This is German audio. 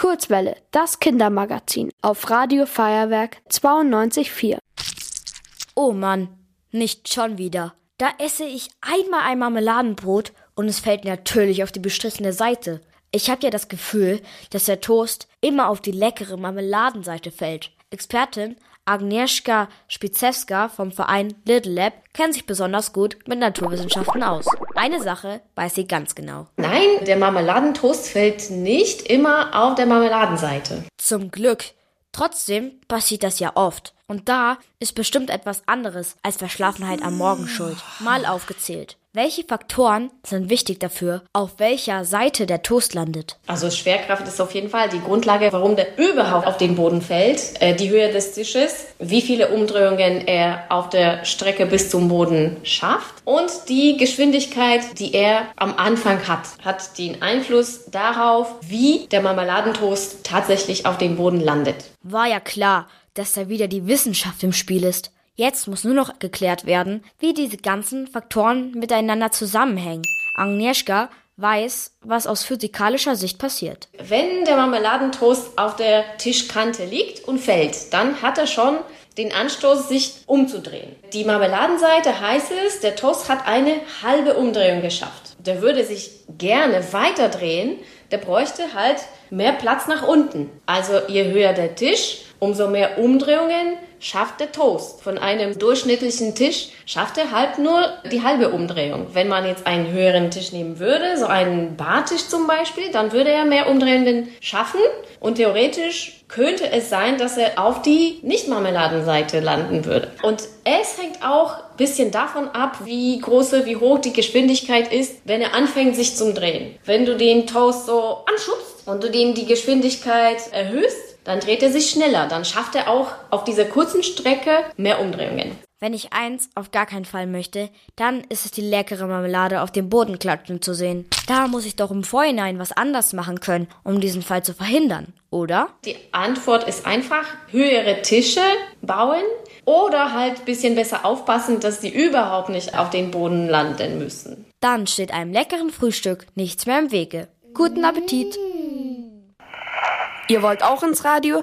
Kurzwelle, das Kindermagazin auf Radio Feuerwerk 92.4. Oh Mann, nicht schon wieder. Da esse ich einmal ein Marmeladenbrot und es fällt natürlich auf die bestrichene Seite. Ich habe ja das Gefühl, dass der Toast immer auf die leckere Marmeladenseite fällt. Expertin Agnieszka Spizewska vom Verein Little Lab kennt sich besonders gut mit Naturwissenschaften aus. Eine Sache weiß sie ganz genau. Nein, der Marmeladentoast fällt nicht immer auf der Marmeladenseite. Zum Glück. Trotzdem passiert das ja oft. Und da ist bestimmt etwas anderes als Verschlafenheit am Morgen schuld. Mal aufgezählt. Welche Faktoren sind wichtig dafür, auf welcher Seite der Toast landet? Also Schwerkraft ist auf jeden Fall die Grundlage, warum der überhaupt auf den Boden fällt. Äh, die Höhe des Tisches, wie viele Umdrehungen er auf der Strecke bis zum Boden schafft und die Geschwindigkeit, die er am Anfang hat, hat den Einfluss darauf, wie der Marmeladentoast tatsächlich auf dem Boden landet. War ja klar, dass da wieder die Wissenschaft im Spiel ist. Jetzt muss nur noch geklärt werden, wie diese ganzen Faktoren miteinander zusammenhängen. Agnieszka weiß, was aus physikalischer Sicht passiert. Wenn der Marmeladentoast auf der Tischkante liegt und fällt, dann hat er schon den Anstoß, sich umzudrehen. Die Marmeladenseite heißt es, der Toast hat eine halbe Umdrehung geschafft. Der würde sich gerne weiter drehen, der bräuchte halt mehr Platz nach unten. Also je höher der Tisch, umso mehr Umdrehungen schafft der Toast. Von einem durchschnittlichen Tisch schafft er halt nur die halbe Umdrehung. Wenn man jetzt einen höheren Tisch nehmen würde, so einen Bartisch zum Beispiel, dann würde er mehr Umdrehungen schaffen und theoretisch könnte es sein, dass er auf die Nicht-Marmeladenseite landen würde. Und es hängt auch ein bisschen davon ab, wie große, wie hoch die Geschwindigkeit ist, wenn er anfängt sich zu drehen. Wenn du den Toast so anschubst und du dem die Geschwindigkeit erhöhst, dann dreht er sich schneller. Dann schafft er auch auf dieser kurzen Strecke mehr Umdrehungen. Wenn ich eins auf gar keinen Fall möchte, dann ist es die leckere Marmelade auf dem Boden klatschen zu sehen. Da muss ich doch im Vorhinein was anders machen können, um diesen Fall zu verhindern, oder? Die Antwort ist einfach, höhere Tische bauen oder halt bisschen besser aufpassen, dass die überhaupt nicht auf den Boden landen müssen. Dann steht einem leckeren Frühstück nichts mehr im Wege. Guten Appetit! Ihr wollt auch ins Radio?